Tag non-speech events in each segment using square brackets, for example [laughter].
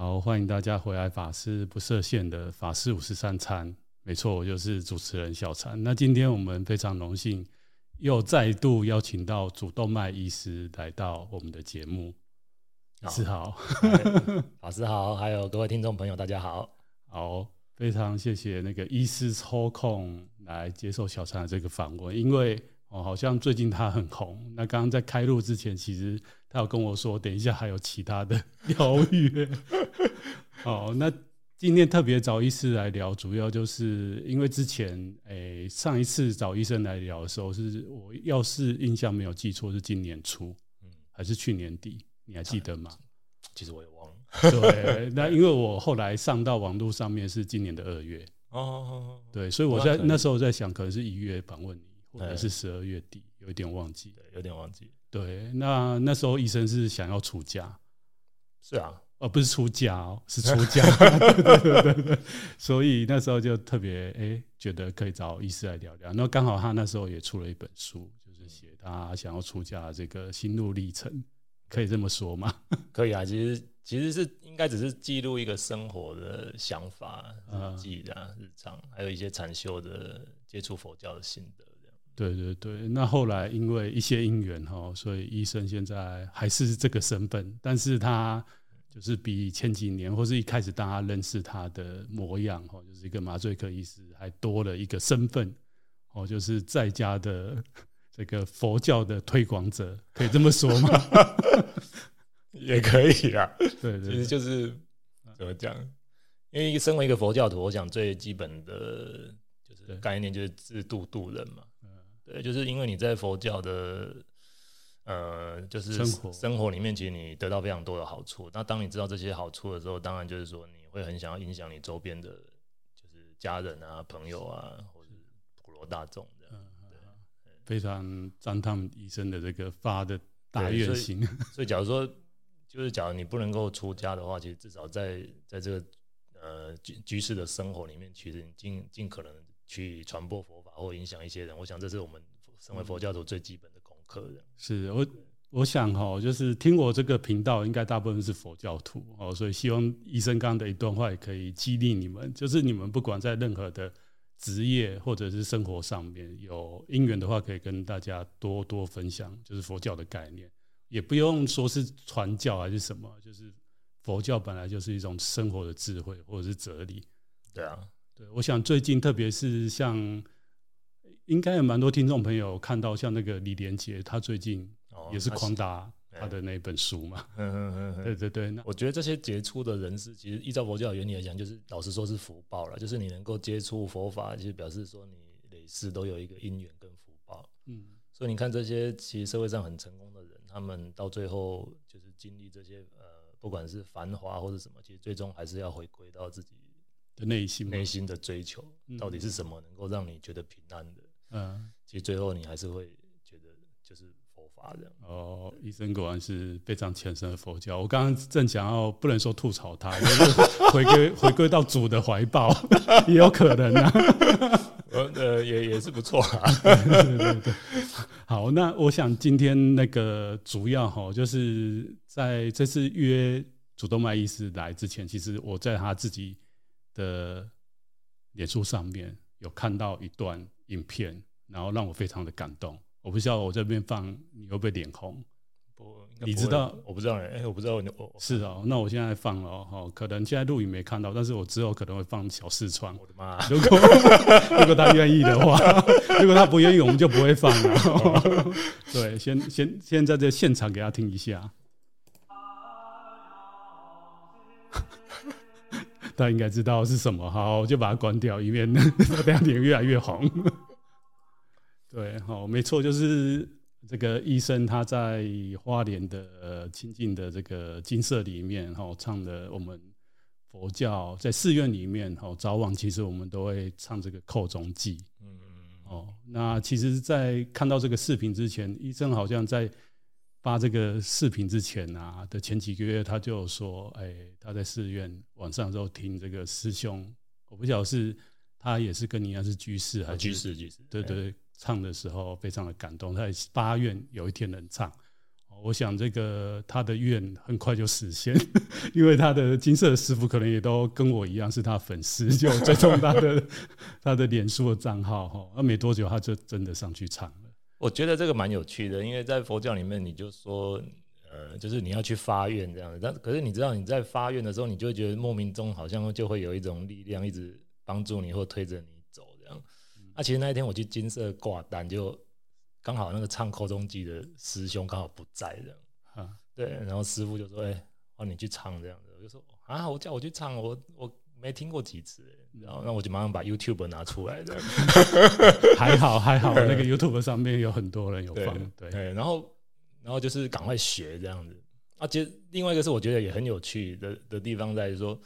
好，欢迎大家回来。法师不设限的法师五十三餐，没错，我就是主持人小禅。那今天我们非常荣幸，又再度邀请到主动脉医师来到我们的节目。老师好，[laughs] 法师好，还有各位听众朋友，大家好。好，非常谢谢那个医师抽空来接受小禅的这个访问，因为哦，好像最近他很红。那刚刚在开录之前，其实他有跟我说，等一下还有其他的 [laughs] 邀约。哦，那今天特别找医师来聊，主要就是因为之前诶、欸、上一次找医生来聊的时候，是我要是印象没有记错，是今年初，嗯，还是去年底。你还记得吗？其实我也忘了。[laughs] 对，那因为我后来上到网络上面是今年的二月。哦。对，所以我在那时候在想，可能是一月访问你，或者是十二月底，有一点忘记。对，有点忘记。对，那那时候医生是想要出家。是啊，而不是出家哦，是出家。[laughs] 对对对对。所以那时候就特别哎，觉得可以找医师来聊聊。那刚好他那时候也出了一本书，就是写他想要出家的这个心路历程。可以这么说吗？[laughs] 可以啊，其实其实是应该只是记录一个生活的想法、日记啊、日常，还有一些禅修的接触佛教的心得。对对对，那后来因为一些因缘哈，所以医生现在还是这个身份，但是他就是比前几年或是一开始大家认识他的模样哈，就是一个麻醉科医师，还多了一个身份哦，就是在家的。[laughs] 这个佛教的推广者可以这么说吗？[laughs] 也可以啊。对，对，对，其实就是怎么讲？因为身为一个佛教徒，我想最基本的就是概念就是自度度人嘛。对，就是因为你在佛教的呃，就是生活生活里面，其实你得到非常多的好处。那当你知道这些好处的时候，当然就是说你会很想要影响你周边的，就是家人啊、朋友啊，或者是普罗大众这样。非常赞叹医生的这个发的大愿心。[laughs] 所以，假如说，就是假如你不能够出家的话，其实至少在在这个呃居居士的生活里面，其实你尽尽可能去传播佛法或影响一些人。我想，这是我们身为佛教徒最基本的功课。是我我想哈，就是听我这个频道，应该大部分是佛教徒哦，所以希望医生刚刚的一段话也可以激励你们，就是你们不管在任何的。职业或者是生活上面有因缘的话，可以跟大家多多分享，就是佛教的概念，也不用说是传教还是什么，就是佛教本来就是一种生活的智慧或者是哲理。对啊，对，我想最近特别是像，应该有蛮多听众朋友看到，像那个李连杰，他最近也是狂打。他的那本书嘛，[laughs] 嗯嗯嗯，对对对。那我觉得这些杰出的人士，其实依照佛教原理来讲，就是老实说是福报了。就是你能够接触佛法，其实表示说你累世都有一个因缘跟福报。嗯，所以你看这些其实社会上很成功的人，他们到最后就是经历这些呃，不管是繁华或者什么，其实最终还是要回归到自己的内心，内心的追求到底是什么，能够让你觉得平安的。嗯，其实最后你还是会觉得就是佛法的。哦，医生果然是非常虔诚的佛教。我刚刚正想要，不能说吐槽他，就是 [laughs] 回归回归到主的怀抱，[laughs] 也有可能啊。[laughs] 呃，也也是不错啊。对对对。好，那我想今天那个主要哈，就是在这次约主动脉医师来之前，其实我在他自己的脸书上面有看到一段影片，然后让我非常的感动。我不知道我这边放你会不会脸红？不，你知道？我不知道哎、欸，我不知道我。我是哦，那我现在放了哦，可能现在录影没看到，但是我之后可能会放小四川。我的妈！如果 [laughs] 如果他愿意的话，如果他不愿意，我们就不会放了。[laughs] 对，先先先在这现场给他听一下，[laughs] 他应该知道是什么。好，我就把它关掉，以免他这样脸越来越红。对，好，没错，就是这个医生他在花莲的呃清净的这个金色里面，哈，唱的我们佛教在寺院里面，哈，早晚其实我们都会唱这个寇中记，嗯嗯，哦，那其实，在看到这个视频之前，医生好像在发这个视频之前啊的前几个月，他就说，哎，他在寺院晚上的时候听这个师兄，我不晓得是他也是跟你一样是居士还是居士，居士，对对对。唱的时候非常的感动，他也发愿有一天能唱。我想这个他的愿很快就实现，[laughs] 因为他的金色的师傅可能也都跟我一样是他粉丝，就追踪他的 [laughs] 他的脸书的账号哈。那没多久他就真的上去唱了。我觉得这个蛮有趣的，因为在佛教里面，你就说呃，就是你要去发愿这样子。但可是你知道你在发愿的时候，你就会觉得莫名中好像就会有一种力量一直帮助你或推着你。啊、其实那一天我去金色挂单就。刚好那个唱口中机的师兄刚好不在这样，啊，对，然后师傅就说：“哎、欸，让你去唱这样子。”我就说：“啊，我叫我去唱，我我没听过几次。”然后那我就马上把 YouTube 拿出来的，还好还好，那个 [laughs] YouTube 上面有很多人有放，对，对，然后然后就是赶快学这样子。啊，其实另外一个是我觉得也很有趣的的地方在于说，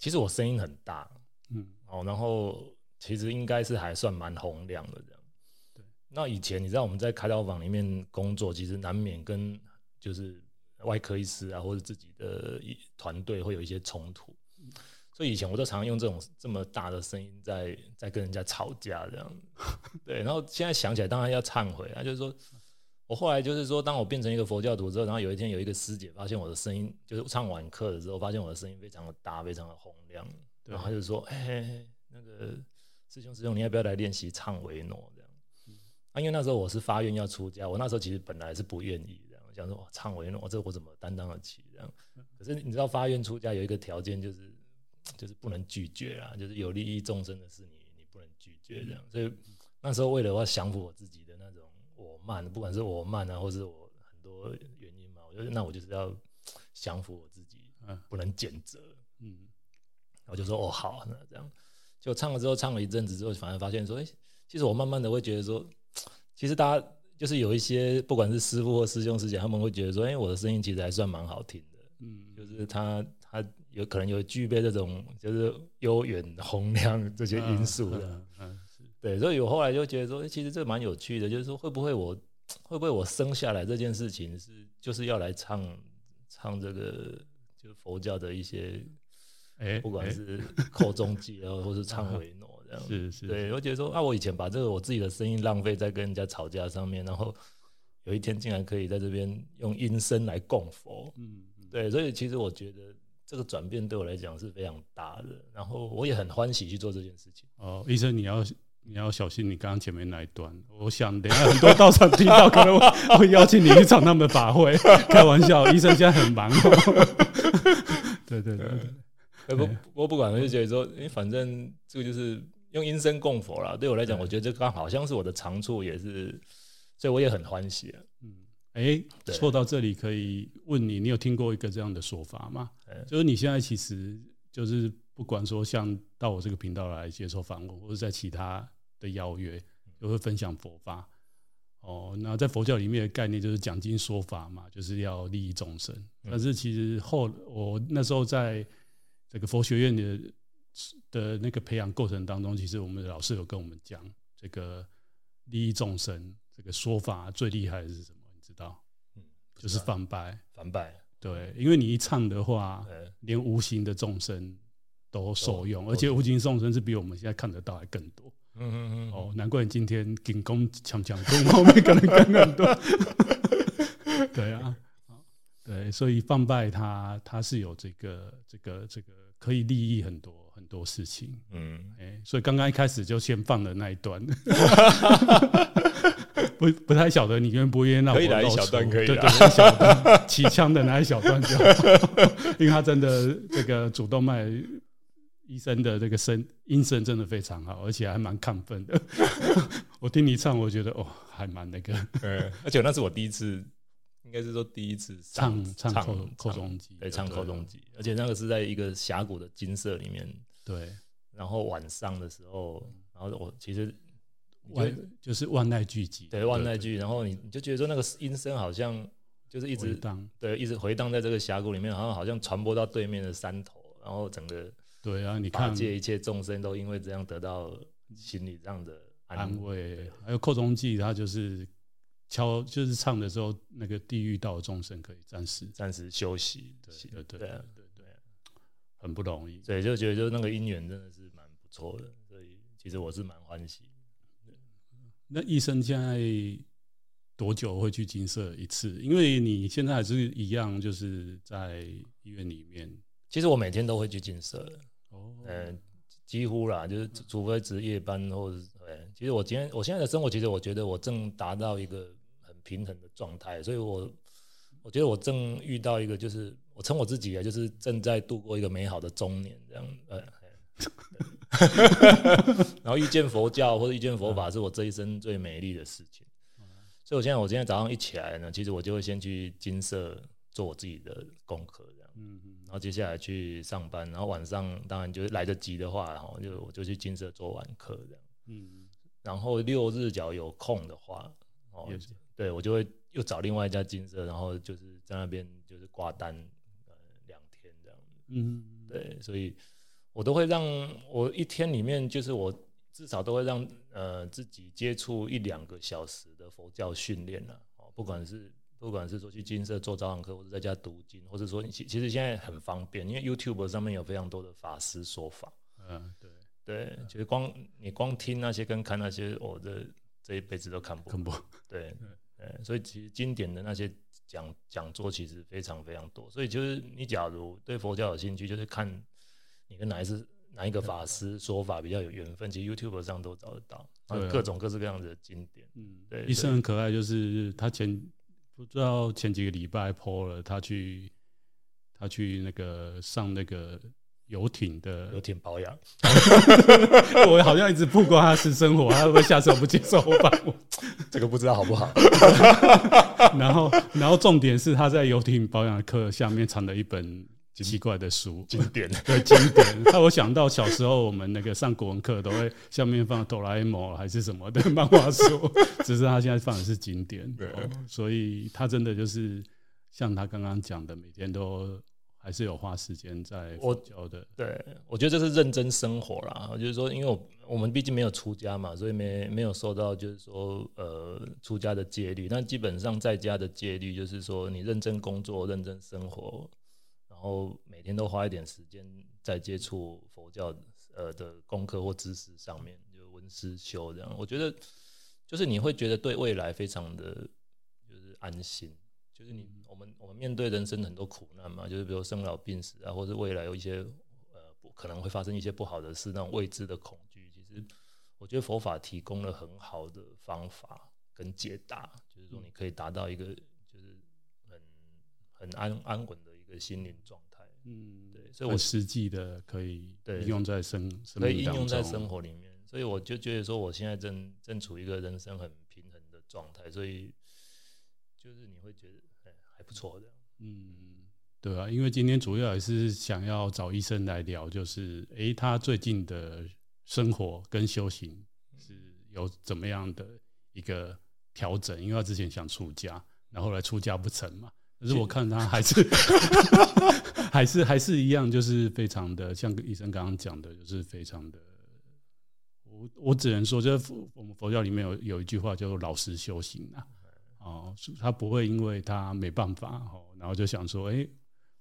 其实我声音很大，嗯，哦，然后其实应该是还算蛮洪亮的这样。那以前你知道我们在开刀房里面工作，其实难免跟就是外科医师啊，或者自己的团队会有一些冲突，所以以前我都常常用这种这么大的声音在在跟人家吵架这样。[laughs] 对，然后现在想起来当然要忏悔啊，就是说我后来就是说，当我变成一个佛教徒之后，然后有一天有一个师姐发现我的声音，就是唱完课的时候，发现我的声音非常的大，非常的洪亮，然后他就说：“哎，那个师兄师兄，你要不要来练习唱维诺？”啊，因为那时候我是发愿要出家，我那时候其实本来是不愿意这样，想说唱维诺，我这我怎么担当得起这样？可是你知道发愿出家有一个条件，就是就是不能拒绝啊，就是有利益众生的事你你不能拒绝这样。所以那时候为了我要降服我自己的那种我慢，不管是我慢啊，或是我很多原因嘛，我就那我就是要降服我自己，不能减责。嗯，我就说哦好，那这样就唱了之后，唱了一阵子之后，反而发现说，哎，其实我慢慢的会觉得说。其实大家就是有一些，不管是师傅或师兄师姐，他们会觉得说：“哎，我的声音其实还算蛮好听的。”嗯，就是他他有可能有具备这种就是悠远洪亮这些因素的。嗯，对，所以我后来就觉得说，其实这蛮有趣的，就是说会不会我会不会我生下来这件事情是就是要来唱唱这个就是佛教的一些，哎，不管是扣中偈啊，或是唱维诺。是是，对，我觉得说啊，我以前把这个我自己的声音浪费在跟人家吵架上面，然后有一天竟然可以在这边用音声来供佛，嗯，对，所以其实我觉得这个转变对我来讲是非常大的，然后我也很欢喜去做这件事情。哦，医生你要你要小心，你刚刚前面那一段，我想等下很多道场听到可能 [laughs] 会邀请你去唱他们的法会，开玩笑，医生现在很忙。对 [laughs] 对对，对，不我不管，我就觉得说，哎，反正这个就是。用音声供佛啦，对我来讲，我觉得这刚好像是我的长处，也是，所以我也很欢喜啊。嗯，哎、欸，说到这里可以问你，你有听过一个这样的说法吗？就是你现在其实就是不管说像到我这个频道来接受访问，或者在其他的邀约，就会分享佛法。哦，那在佛教里面的概念就是讲经说法嘛，就是要利益众生。但是其实后我那时候在这个佛学院的。的那个培养过程当中，其实我们的老师有跟我们讲，这个利益众生这个说法最厉害的是什么？你知道？嗯，就是反拜，反拜，对，因为你一唱的话，连无形的众生都受用，而且无形众生是比我们现在看得到还更多。嗯嗯嗯。哦，难怪你今天金光强强攻后面可能更很多。[laughs] 对啊，对，所以放拜它它是有这个这个这个可以利益很多。很多事情，嗯，哎、欸，所以刚刚一开始就先放了那一段，[laughs] 不不太晓得你愿不愿意让我来一小段，可以，对对，一小段起枪的那一小段就好，[laughs] 因为他真的这个主动脉医生的这个声音声真的非常好，而且还蛮亢奋的。[laughs] 我听你唱，我觉得哦，还蛮那个，对，而且那是我第一次。应该是说第一次唱唱唱口中偈，对，唱扣中偈，而且那个是在一个峡谷的金色里面，对。然后晚上的时候，然后我其实万就是万籁俱寂，对，万籁俱。然后你你就觉得说那个音声好像就是一直对，一直回荡在这个峡谷里面，好像好像传播到对面的山头，然后整个对啊，你看，界一切众生都因为这样得到心理上的安慰。还有扣中偈，它就是。敲就是唱的时候，那个地狱道的众生可以暂时暂时休息，对对对对对，对，很不容易，所以就觉得就那个姻缘真的是蛮不错的，所以其实我是蛮欢喜。那医生现在多久会去金色一次？因为你现在还是一样，就是在医院里面。其实我每天都会去金色的。哦，嗯，几乎啦，就是除非值夜班或者对。其实我今天我现在的生活，其实我觉得我正达到一个很平衡的状态，所以我我觉得我正遇到一个，就是我称我自己啊，就是正在度过一个美好的中年这样。呃。[laughs] 然后遇见佛教或者遇见佛法，是我这一生最美丽的事情。所以，我现在我今天早上一起来呢，其实我就会先去金色做我自己的功课，这样。然后接下来去上班，然后晚上当然就是来得及的话，然后就我就去金色做晚课，这样。然后六日脚有空的话，哦，对我就会又找另外一家金色，然后就是在那边就是挂单，呃，两天这样。嗯，对，所以。我都会让我一天里面，就是我至少都会让呃自己接触一两个小时的佛教训练了哦，不管是不管是说去金色做早晚课，或者在家读经，或者说其其实现在很方便，因为 YouTube 上面有非常多的法师说法，嗯，对对，其实光你光听那些跟看那些，我的这一辈子都看不看不，对 [laughs] 对，所以其实经典的那些讲讲座其实非常非常多，所以就是你假如对佛教有兴趣，就是看。你跟哪一次哪一个法师说法比较有缘分？其实 YouTube 上都找得到，各种各式各样的经典。嗯，对。医生很可爱，就是他前不知道前几个礼拜 PO 了，他去他去那个上那个游艇的游艇保养。[laughs] 我好像一直曝光他私生活，他会不会下次我不接受我访问？[laughs] 这个不知道好不好？[laughs] 然后然后重点是他在游艇保养课下面藏了一本。奇怪的书，经典对经典。那我想到小时候我们那个上国文课都会下面放哆啦 A 梦还是什么的漫画书，只是他现在放的是经典。对，所以他真的就是像他刚刚讲的，每天都还是有花时间在佛教的。对，我觉得这是认真生活啦。就是说，因为我我们毕竟没有出家嘛，所以没没有受到就是说呃出家的戒律。那基本上在家的戒律就是说，你认真工作，认真生活。然后每天都花一点时间在接触佛教呃的功课或知识上面，就闻思修这样。我觉得就是你会觉得对未来非常的就是安心，就是你我们我们面对人生很多苦难嘛，就是比如生老病死啊，或者未来有一些呃不可能会发生一些不好的事，那种未知的恐惧。其实我觉得佛法提供了很好的方法跟解答，就是说你可以达到一个就是很很安安稳的。一个心灵状态，嗯，对，所以我实际的可以应用在生，可以应用在生活里面，所以我就觉得说，我现在正正处于一个人生很平衡的状态，所以就是你会觉得哎还不错的，嗯，对啊，因为今天主要也是想要找医生来聊，就是诶、欸，他最近的生活跟修行是有怎么样的一个调整，因为他之前想出家，然后来出家不成嘛。可是我看他还是 [laughs] 还是还是一样，就是非常的像医生刚刚讲的，就是非常的。我我只能说，就是我们佛教里面有有一句话叫做“老实修行”啊，哦，他不会因为他没办法哦，然后就想说，哎，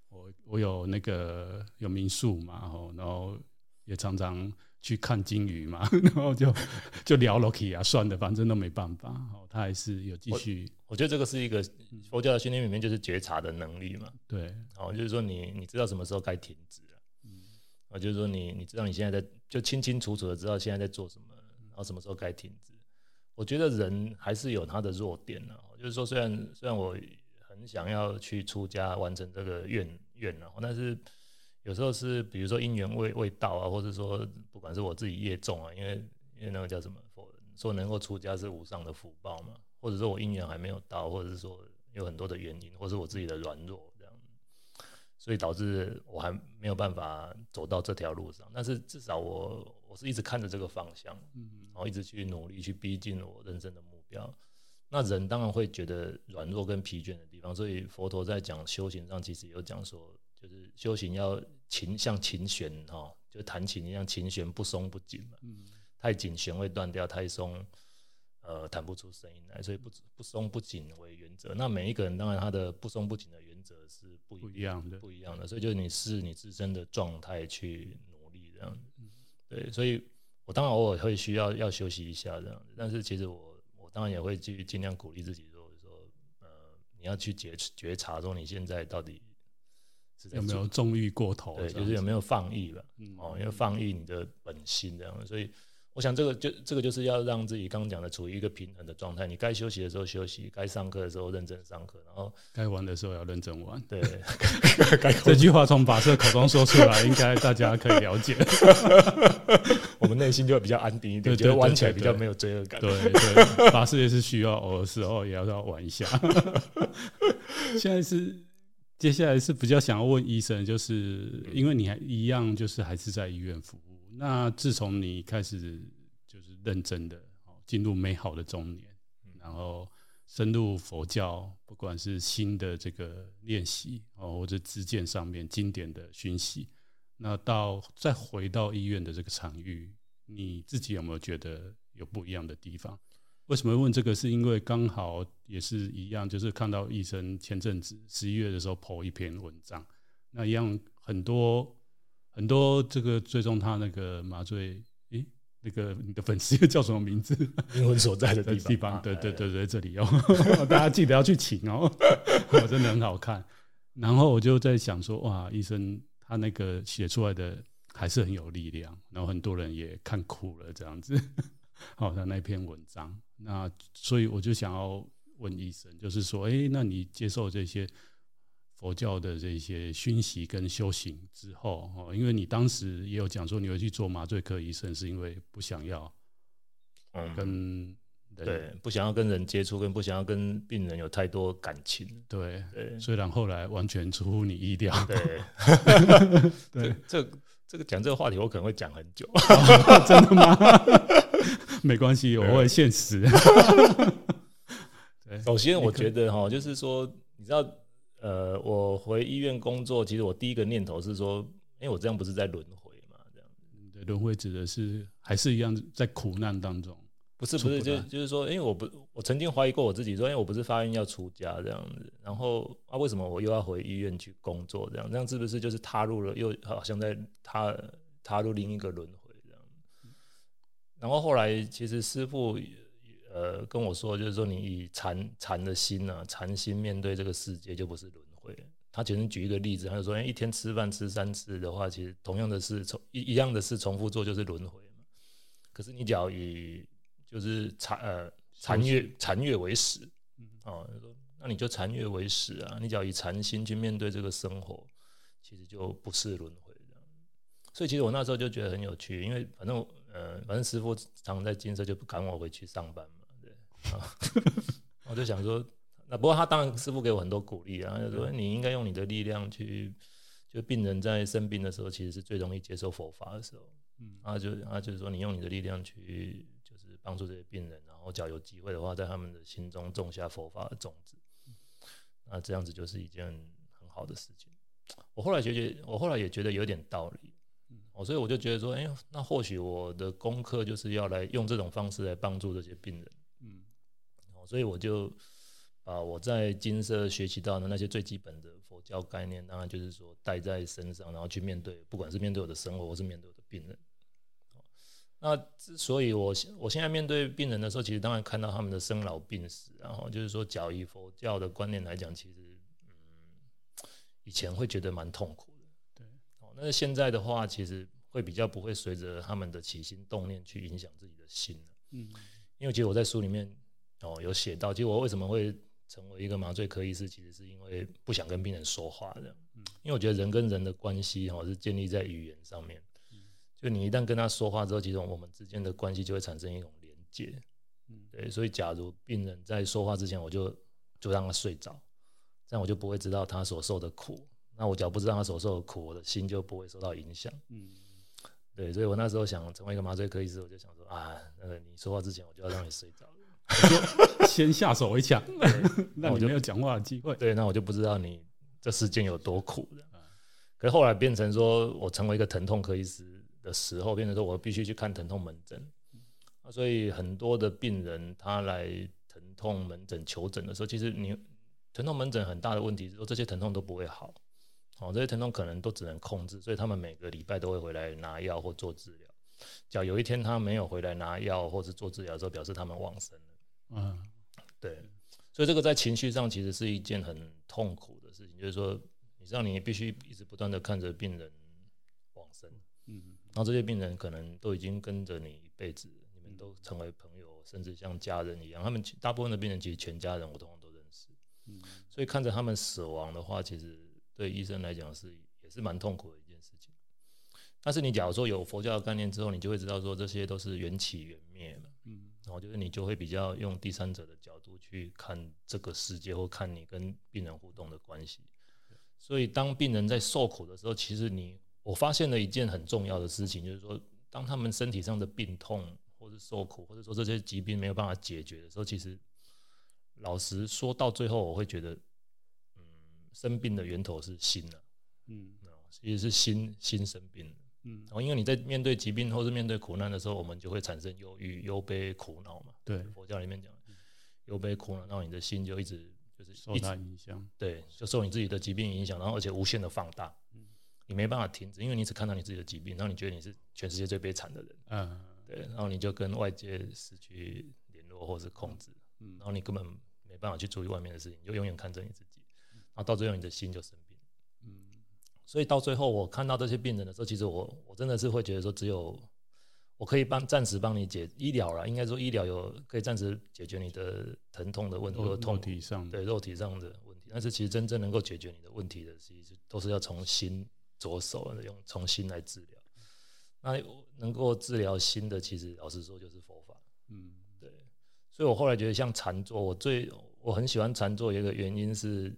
我我有那个有民宿嘛，哦，然后也常常。去看金鱼嘛，[laughs] 然后就就聊 Loki 啊，算了，反正都没办法。哦，他还是有继续我。我觉得这个是一个佛教的训练里面，就是觉察的能力嘛。对，哦，就是说你你知道什么时候该停止了，嗯，啊，就是说你你知道你现在在就清清楚楚的知道现在在做什么，然后什么时候该停止。我觉得人还是有他的弱点的，就是说虽然虽然我很想要去出家完成这个愿愿，然后但是。有时候是比如说因缘未未到啊，或者说不管是我自己业重啊，因为因为那个叫什么，说能够出家是无上的福报嘛，或者说我因缘还没有到，或者是说有很多的原因，或是我自己的软弱这样，所以导致我还没有办法走到这条路上。但是至少我我是一直看着这个方向，然后一直去努力去逼近我人生的目标。那人当然会觉得软弱跟疲倦的地方，所以佛陀在讲修行上其实有讲说。就是修行要琴像琴弦哈，就弹琴一样，琴弦不松不紧嘛。嗯，太紧弦会断掉，太松呃弹不出声音来，所以不不松不紧为原则。那每一个人当然他的不松不紧的原则是不一,不一样的，不一样的。所以就是你视你自身的状态去努力这样子。对，所以我当然偶尔会需要要休息一下这样子，但是其实我当然也会去尽量鼓励自己，说说呃，你要去觉觉察，说你现在到底有没有纵欲过头，对，就是有没有放逸了，哦，因为放逸你的本心这样，所以。我想这个就这个就是要让自己刚刚讲的处于一个平衡的状态。你该休息的时候休息，该上课的时候认真上课，然后该玩的时候要认真玩。对，[laughs] 这句话从法师口中说出来，应该大家可以了解。[laughs] 我们内心就会比较安定一点，觉得玩起来比较没有罪恶感。对对，法师也是需要偶尔时候也要要玩一下。[laughs] 现在是接下来是比较想要问医生，就是因为你还一样，就是还是在医院服务。那自从你开始就是认真的哦进入美好的中年，然后深入佛教，不管是新的这个练习哦，或者自见上面经典的熏习，那到再回到医院的这个场域，你自己有没有觉得有不一样的地方？为什么问这个？是因为刚好也是一样，就是看到医生前阵子十一月的时候 po 一篇文章，那一样很多。很多这个追踪他那个麻醉，诶，那个你的粉丝叫什么名字？灵魂所在的地方，[laughs] 地方对对对对，这里哦，[laughs] 大家记得要去请哦，[laughs] 我真的很好看。然后我就在想说，哇，医生他那个写出来的还是很有力量，然后很多人也看哭了这样子。好，他那篇文章，那所以我就想要问医生，就是说，哎，那你接受这些？佛教的这些熏习跟修行之后，哦，因为你当时也有讲说你会去做麻醉科医生，是因为不想要，嗯，跟对，不想要跟人接触，跟不想要跟病人有太多感情，对对。虽然后来完全出乎你意料，对 [laughs] 对。这这个讲这个话题，我可能会讲很久，[laughs] 真的吗？[laughs] 没关系，我会现实。首先，我觉得哈，就是说，你知道。呃，我回医院工作，其实我第一个念头是说，因为我这样不是在轮回嘛？这样子，轮回指的是还是一样在苦难当中？不是，不是，就就是说，因为我不，我曾经怀疑过我自己，说，因为我不是发愿要出家这样子，然后啊，为什么我又要回医院去工作？这样，这样是不是就是踏入了，又好像在踏踏入另一个轮回这样？然后后来，其实师父。呃，跟我说，就是说，你以禅禅的心呢、啊，禅心面对这个世界，就不是轮回。他其实举一个例子，他就说，一天吃饭吃三次的话，其实同样的事重一一样的事重复做就是轮回嘛。可是你只要以就是禅呃禅悦禅悦为始，哦，说那你就禅悦为始啊，你只要以禅心去面对这个生活，其实就不是轮回。所以其实我那时候就觉得很有趣，因为反正呃反正师傅常常在金色就不赶我回去上班嘛。啊，[laughs] 我就想说，那不过他当然师傅给我很多鼓励啊，他就说你应该用你的力量去，就病人在生病的时候，其实是最容易接受佛法的时候，嗯，他就他就是说你用你的力量去，就是帮助这些病人，然后只要有机会的话，在他们的心中种下佛法的种子，那这样子就是一件很好的事情。我后来觉得，我后来也觉得有点道理，哦，所以我就觉得说，哎，那或许我的功课就是要来用这种方式来帮助这些病人。所以我就把我在金色学习到的那些最基本的佛教概念，当然就是说带在身上，然后去面对，不管是面对我的生活，或是面对我的病人。那之所以我现我现在面对病人的时候，其实当然看到他们的生老病死，然后就是说，假如以佛教的观念来讲，其实嗯，以前会觉得蛮痛苦的。对，哦，那现在的话，其实会比较不会随着他们的起心动念去影响自己的心。嗯，因为其实我在书里面。哦，有写到，其实我为什么会成为一个麻醉科医师，其实是因为不想跟病人说话的。嗯，因为我觉得人跟人的关系哈是建立在语言上面。嗯，就你一旦跟他说话之后，其实我们之间的关系就会产生一种连接。嗯，对，所以假如病人在说话之前，我就就让他睡着，这样我就不会知道他所受的苦。那我只要不知道他所受的苦，我的心就不会受到影响。嗯，对，所以我那时候想成为一个麻醉科医师，我就想说啊，那个你说话之前，我就要让你睡着。就先下手为强，那我就没有讲话的机会。对，那我就不知道你这时间有多苦的。可是后来变成说，我成为一个疼痛科医师的时候，变成说我必须去看疼痛门诊。所以很多的病人他来疼痛门诊求诊的时候，其实你疼痛门诊很大的问题是说，这些疼痛都不会好。哦，这些疼痛可能都只能控制，所以他们每个礼拜都会回来拿药或做治疗。只要有一天他没有回来拿药或者做治疗的时候，表示他们往生了。嗯，对，所以这个在情绪上其实是一件很痛苦的事情，就是说，你让你必须一直不断的看着病人往生，嗯，然后这些病人可能都已经跟着你一辈子，你们都成为朋友，甚至像家人一样。他们大部分的病人其实全家人我通常都认识，嗯，所以看着他们死亡的话，其实对医生来讲是也是蛮痛苦的一件事情。但是你假如说有佛教的概念之后，你就会知道说这些都是缘起缘灭嘛，嗯，然后就是你就会比较用第三者的角度去看这个世界，或看你跟病人互动的关系。所以当病人在受苦的时候，其实你我发现了一件很重要的事情，就是说当他们身体上的病痛，或是受苦，或者说这些疾病没有办法解决的时候，其实老实说到最后，我会觉得，嗯，生病的源头是心了，嗯，其实是心心生病。嗯，然后因为你在面对疾病或是面对苦难的时候，我们就会产生忧郁、忧悲、苦恼嘛。对，佛教里面讲，忧悲苦恼，然后你的心就一直就是受它影响。对，就受你自己的疾病影响，然后而且无限的放大。嗯，你没办法停止，因为你只看到你自己的疾病，然后你觉得你是全世界最悲惨的人。嗯，对，然后你就跟外界失去联络或是控制。嗯，然后你根本没办法去注意外面的事情，你就永远看着你自己，然后到最后你的心就生病。所以到最后，我看到这些病人的时候，其实我我真的是会觉得说，只有我可以帮暂时帮你解医疗了，应该说医疗有可以暂时解决你的疼痛的问题，或者痛肉体上对肉体上的问题。但是其实真正能够解决你的问题的，其实都是要从心着手，用从心来治疗。那能够治疗心的，其实老实说就是佛法。嗯，对。所以我后来觉得像禅坐，我最我很喜欢禅坐，一个原因是。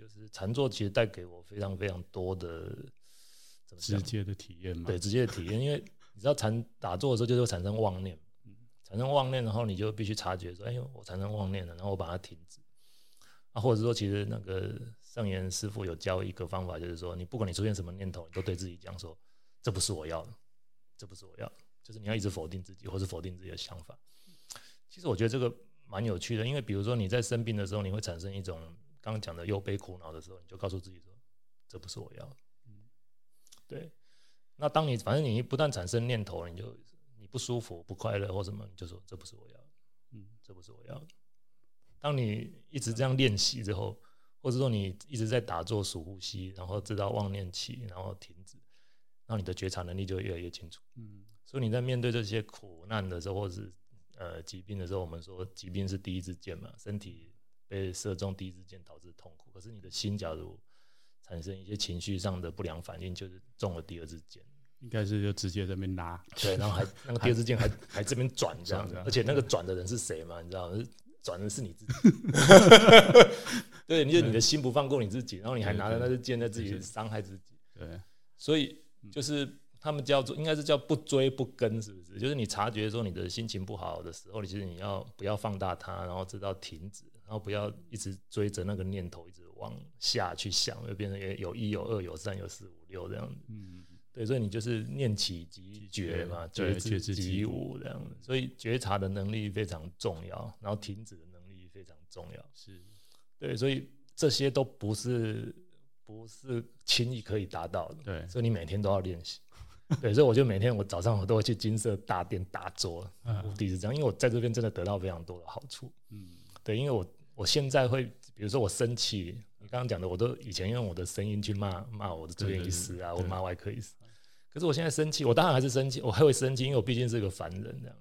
就是禅坐其实带给我非常非常多的直接的体验嘛，对，直接的体验。因为你知道禅打坐的时候就会产生妄念，产生妄念，然后你就必须察觉说，哎呦，我产生妄念了，然后我把它停止。啊，或者说，其实那个圣严师傅有教一个方法，就是说，你不管你出现什么念头，你都对自己讲说，这不是我要的，这不是我要的，就是你要一直否定自己，或是否定自己的想法。其实我觉得这个蛮有趣的，因为比如说你在生病的时候，你会产生一种。刚刚讲的又悲苦恼的时候，你就告诉自己说：“这不是我要的。”嗯，对。那当你反正你不断产生念头，你就你不舒服、不快乐或什么，你就说：“这不是我要的。”嗯，这不是我要的。当你一直这样练习之后，或者说你一直在打坐数呼吸，然后知道妄念起，然后停止，然后你的觉察能力就会越来越清楚。嗯，所以你在面对这些苦难的时候，或者是呃疾病的时候，我们说疾病是第一支箭嘛，身体。被射中第一支箭导致痛苦，可是你的心假如产生一些情绪上的不良反应，就是中了第二支箭，应该是就直接在那边拉，[laughs] 对，然后还那个第二支箭还还，[laughs] 还这边转这样子，而且那个转的人是谁嘛？你知道，转的是你自己，[laughs] 对，你就你的心不放过你自己，然后你还拿着那支箭在自己伤害自己，对，所以就是。他们叫做应该是叫不追不跟，是不是？就是你察觉说你的心情不好的时候，你其实你要不要放大它，然后知道停止，然后不要一直追着那个念头一直往下去想，就变成有一有二有三有四五六这样子。嗯，对，所以你就是念起即觉嘛，觉知即无这样子。所以觉察的能力非常重要，然后停止的能力非常重要。是，对，所以这些都不是不是轻易可以达到的。对，所以你每天都要练习。[laughs] 对，所以我就每天我早上我都会去金色大殿打坐，目的是这样，因为我在这边真的得到非常多的好处。嗯，对，因为我我现在会，比如说我生气，你刚刚讲的，我都以前用我的声音去骂骂我的住院医师啊，或骂外科医师。可是我现在生气，我当然还是生气，我还会生气，因为我毕竟是个凡人这样。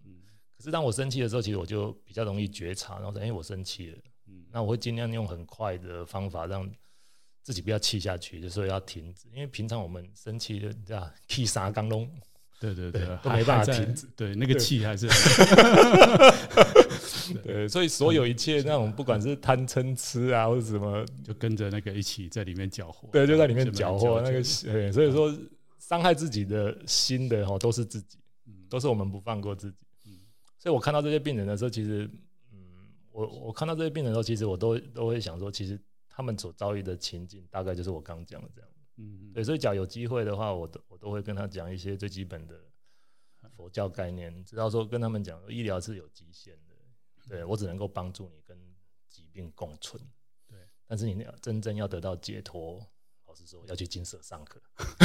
可是当我生气的时候，其实我就比较容易觉察，然后说，哎，我生气了。嗯，那我会尽量用很快的方法让。自己不要气下去，就说要停止，因为平常我们生气的这样气啥刚龙，对对对，都没办法停止，对那个气还是，[laughs] 对，所以所有一切那种不管是贪嗔痴啊或者什么，[laughs] 就跟着那个一起在里面搅和，对，就在里面搅和那个，对，所以说伤害自己的心的哦都是自己，都是我们不放过自己，所以我看到这些病人的时候，其实，嗯，我我看到这些病人的时候，其实我都都会想说，其实。他们所遭遇的情境，大概就是我刚讲的这样。嗯，对，所以假如有机会的话，我都我都会跟他讲一些最基本的佛教概念，知道说跟他们讲，医疗是有极限的。对，我只能够帮助你跟疾病共存。对，但是你要真正要得到解脱，老实说要去精舍上课。[laughs]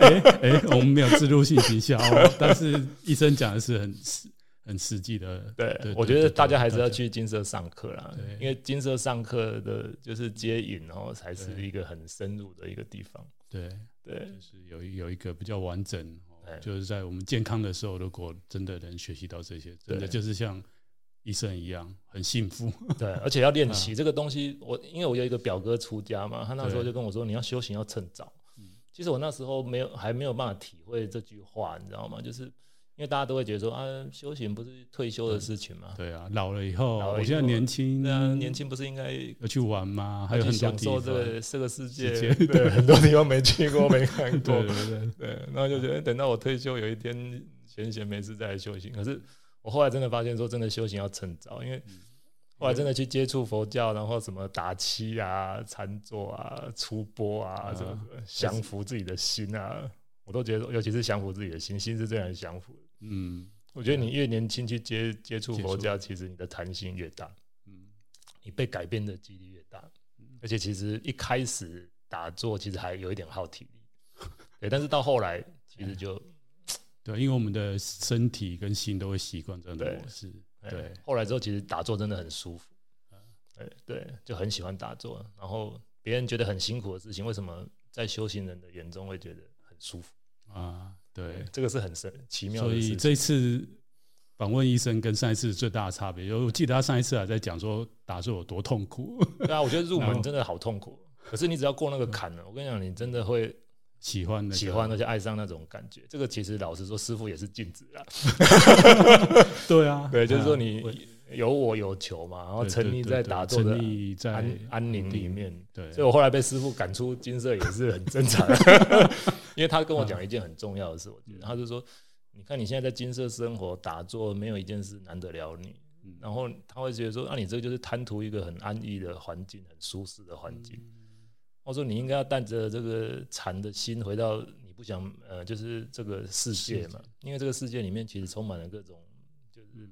哎哎，我们没有置入性营销，但是医生讲的是很实很实际的。对，我觉得大家还是要去金色上课啦，因为金色上课的就是接引，然后才是一个很深入的一个地方。对对，就是有有一个比较完整，就是在我们健康的时候，如果真的能学习到这些，真的就是像医生一样很幸福。对，而且要练习这个东西。我因为我有一个表哥出家嘛，他那时候就跟我说，你要修行要趁早。其实我那时候没有还没有办法体会这句话，你知道吗？就是因为大家都会觉得说啊，修行不是退休的事情吗？对啊，老了以后，我现在年轻，对啊，年轻不是应该要去玩吗？还有很多享受这个这个世界，对，[laughs] 很多地方没去过，没看过，对对对，对，然后就觉得等到我退休有一天闲闲没事再来修行。可是我后来真的发现说，真的修行要趁早，因为。后来真的去接触佛教，然后什么打七啊、禅坐啊、出波啊，什么降服自己的心啊，我都觉得，尤其是降服自己的心，心是最难降服的。嗯，我觉得你越年轻去接接触佛教，其实你的弹性越大，嗯，你被改变的几率越大，而且其实一开始打坐其实还有一点耗体力，[laughs] 对，但是到后来其实就，对，因为我们的身体跟心都会习惯这样的模式。对，后来之后其实打坐真的很舒服，对对，就很喜欢打坐。然后别人觉得很辛苦的事情，为什么在修行人的眼中会觉得很舒服？啊？对，这个是很神奇妙的。所以这次访问医生跟上一次最大的差别，就我记得他上一次还在讲说打坐有多痛苦。[laughs] 对啊，我觉得入门真的好痛苦，可是你只要过那个坎了，我跟你讲，你真的会。喜欢的，喜欢而且爱上那种感觉，这个其实老实说，师傅也是镜子啊。[laughs] 对啊，对，就是说你有我有求嘛，然后沉溺在打坐的安安宁里面。对，所以我后来被师傅赶出金色也是很正常，[laughs] 因为他跟我讲一件很重要的事，我觉得他就说，你看你现在在金色生活打坐，没有一件事难得了你。然后他会觉得说，那你这个就是贪图一个很安逸的环境，很舒适的环境。我说你应该要带着这个禅的心回到你不想呃，就是这个世界嘛，因为这个世界里面其实充满了各种就是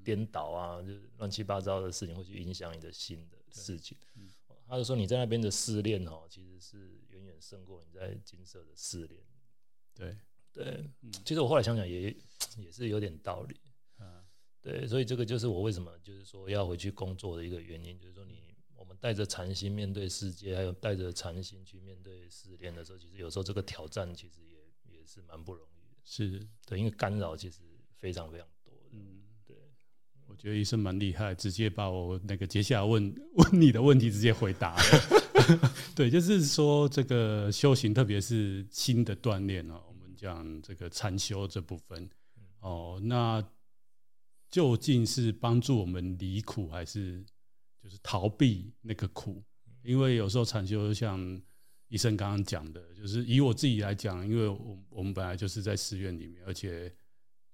颠倒啊，就是乱七八糟的事情会去影响你的心的事情。他就说你在那边的试炼哦，其实是远远胜过你在金色的试炼。对对，其实我后来想想也也是有点道理。嗯对，所以这个就是我为什么就是说要回去工作的一个原因，就是说你我们。带着禅心面对世界，还有带着禅心去面对试炼的时候，其实有时候这个挑战其实也也是蛮不容易的。是对，因为干扰其实非常非常我觉得医生蛮厉害，直接把我那个接下来问问你的问题直接回答了。[laughs] 对，就是说这个修行，特别是心的锻炼啊，我们讲这个禅修这部分哦，那究竟是帮助我们离苦还是？就是逃避那个苦，因为有时候禅修像医生刚刚讲的，就是以我自己来讲，因为我我们本来就是在寺院里面，而且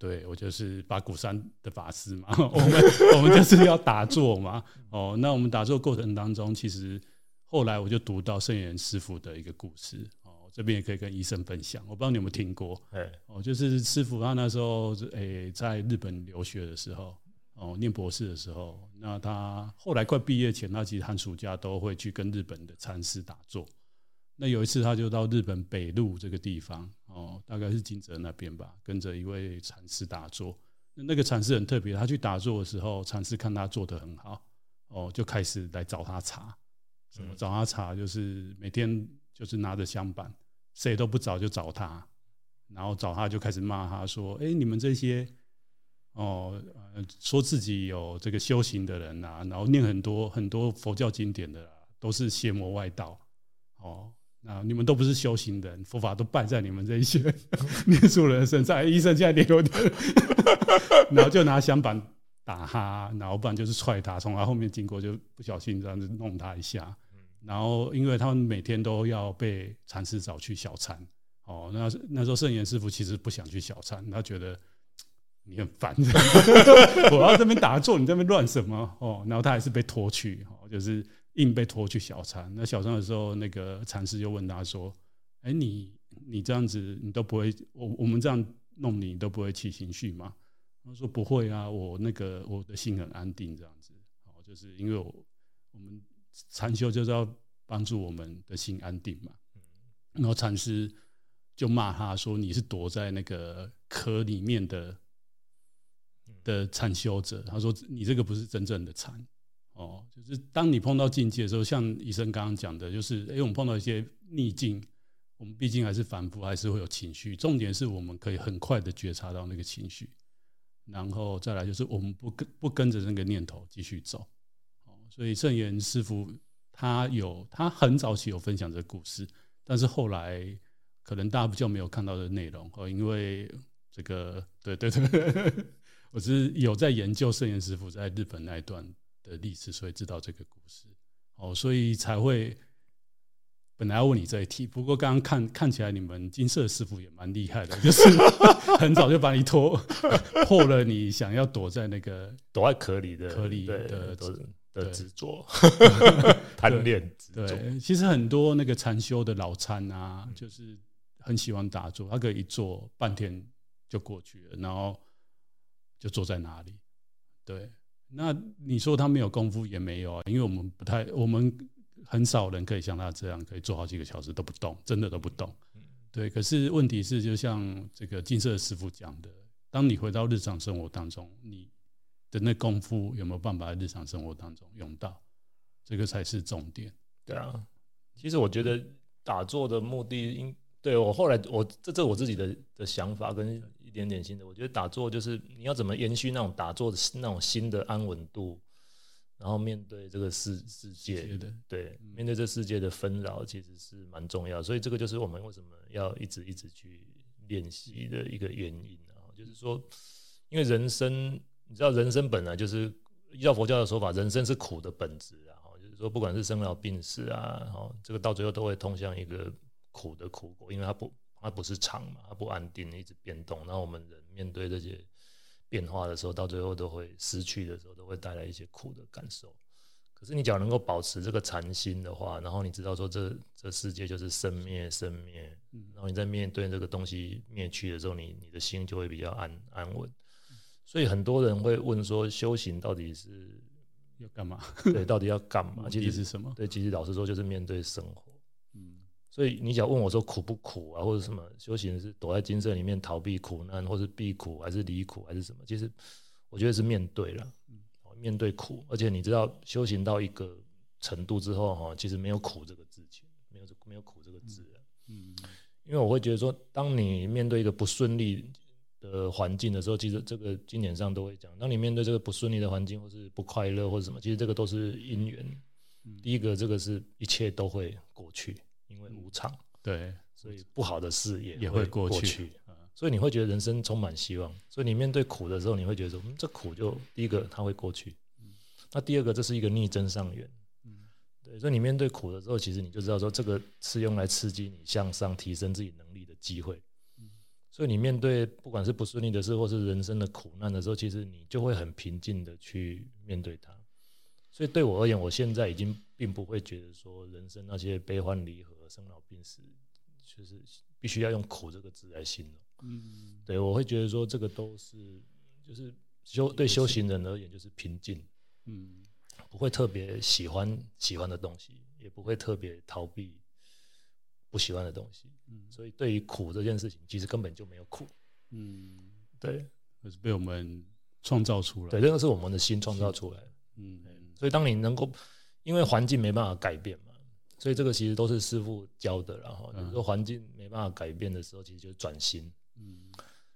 对我就是八股山的法师嘛，[laughs] 我们我们就是要打坐嘛。哦，那我们打坐过程当中，其实后来我就读到圣严师傅的一个故事，哦，这边也可以跟医生分享。我不知道你有没有听过？哦，就是师傅他那时候诶在日本留学的时候。哦，念博士的时候，那他后来快毕业前，他其实寒暑假都会去跟日本的禅师打坐。那有一次，他就到日本北路这个地方，哦，大概是金泽那边吧，跟着一位禅师打坐。那个禅师很特别，他去打坐的时候，禅师看他做得很好，哦，就开始来找他查。什么找他查？就是每天就是拿着香板，谁都不找就找他，然后找他就开始骂他说：“哎，你们这些。”哦，说自己有这个修行的人啊，然后念很多很多佛教经典的，都是邪魔外道。哦，啊你们都不是修行人，佛法都败在你们这些 [laughs] 念书人身上。医生现在脸有，[laughs] 然后就拿香板打他，然后不然就是踹他，从他后面经过就不小心这样子弄他一下。然后因为他们每天都要被禅师找去小禅。哦，那那时候圣严师父其实不想去小禅，他觉得。你很烦，[laughs] 我要这边打坐，你这边乱什么？哦，然后他还是被拖去，就是硬被拖去小禅。那小禅的时候，那个禅师就问他说：“哎，你你这样子，你都不会，我我们这样弄你，你都不会起情绪吗？”他说：“不会啊，我那个我的心很安定，这样子。哦，就是因为我我们禅修就是要帮助我们的心安定嘛。”然后禅师就骂他说：“你是躲在那个壳里面的。”的禅修者，他说你这个不是真正的禅哦，就是当你碰到境界的时候，像医生刚刚讲的，就是哎，我们碰到一些逆境，我们毕竟还是反复，还是会有情绪。重点是我们可以很快的觉察到那个情绪，然后再来就是我们不跟不跟着那个念头继续走。哦，所以圣严师傅他有他很早期有分享这个故事，但是后来可能大家比较没有看到的内容哦，因为。这个对对对，[laughs] 我是有在研究圣严师傅在日本那一段的历史，所以知道这个故事哦，所以才会本来要问你这一题。不过刚刚看看起来，你们金色师傅也蛮厉害的，就是 [laughs] 很早就把你拖破了，你想要躲在那个躲在壳里的壳里的的执着 [laughs] 贪恋执。对，其实很多那个禅修的老禅啊，就是很喜欢打坐，他可以一坐半天。就过去了，然后就坐在哪里。对，那你说他没有功夫也没有啊，因为我们不太，我们很少人可以像他这样，可以做好几个小时都不动，真的都不动。对，可是问题是，就像这个金色师傅讲的，当你回到日常生活当中，你的那功夫有没有办法在日常生活当中用到？这个才是重点。对啊，其实我觉得打坐的目的应，应对我后来我这这我自己的的想法跟。一点点新的，我觉得打坐就是你要怎么延续那种打坐的那种心的安稳度，然后面对这个世世界的对，面对这世界的纷扰，其实是蛮重要。所以这个就是我们为什么要一直一直去练习的一个原因啊，就是说，因为人生，你知道，人生本来就是依照佛教的说法，人生是苦的本质啊，就是说，不管是生老病死啊，然后这个到最后都会通向一个苦的苦果，因为它不。它不是常嘛，它不安定，一直变动。然后我们人面对这些变化的时候，到最后都会失去的时候，都会带来一些苦的感受。可是你只要能够保持这个禅心的话，然后你知道说这这世界就是生灭生灭，然后你在面对这个东西灭去的时候，你你的心就会比较安安稳。所以很多人会问说，修行到底是要干嘛？对，到底要干嘛？[laughs] 其实是什么？对，其实老实说，就是面对生活。所以你只要问我说苦不苦啊，或者什么修行是躲在金色里面逃避苦难，或是避苦，还是离苦，还是什么？其实我觉得是面对了，面对苦。而且你知道修行到一个程度之后，哈，其实没有苦这个字情，没有没有苦这个字。嗯，因为我会觉得说，当你面对一个不顺利的环境的时候，其实这个经典上都会讲，当你面对这个不顺利的环境，或是不快乐，或者什么，其实这个都是因缘。第一个，这个是一切都会过去。因为无常，对，所以不好的事也也会过去，所以你会觉得人生充满希望。所以你面对苦的时候，你会觉得说，嗯，这苦就第一个它会过去，那第二个这是一个逆增上缘，对，所以你面对苦的时候，其实你就知道说，这个是用来刺激你向上提升自己能力的机会，所以你面对不管是不顺利的事，或是人生的苦难的时候，其实你就会很平静的去面对它。所以对我而言，我现在已经并不会觉得说人生那些悲欢离合、生老病死，就是必须要用苦这个字来形容。嗯，对，我会觉得说这个都是就是修对修行人而言就是平静。嗯，不会特别喜欢喜欢的东西，也不会特别逃避不喜欢的东西。嗯，所以对于苦这件事情，其实根本就没有苦。嗯，对，是被我们创造出来。对，这个是我们的心创造出来。嗯。所以，当你能够，因为环境没办法改变嘛，所以这个其实都是师傅教的。然后，有时候环境没办法改变的时候，其实就是转心。嗯，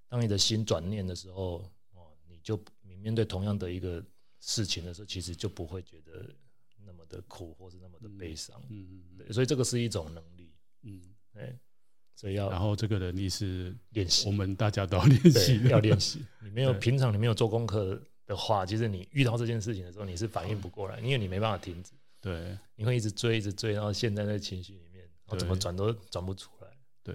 当你的心转念的时候，哦，你就你面对同样的一个事情的时候，其实就不会觉得那么的苦，或是那么的悲伤。嗯嗯，对，所以这个是一种能力。嗯，对，所以要然后这个能力是练习，我们大家都要练习，要练习。你没有平常你没有做功课。的话，其实你遇到这件事情的时候，你是反应不过来，因为你没办法停止。对，你会一直追，一直追，然后陷在那情绪里面，然后怎么转都转不出来。对，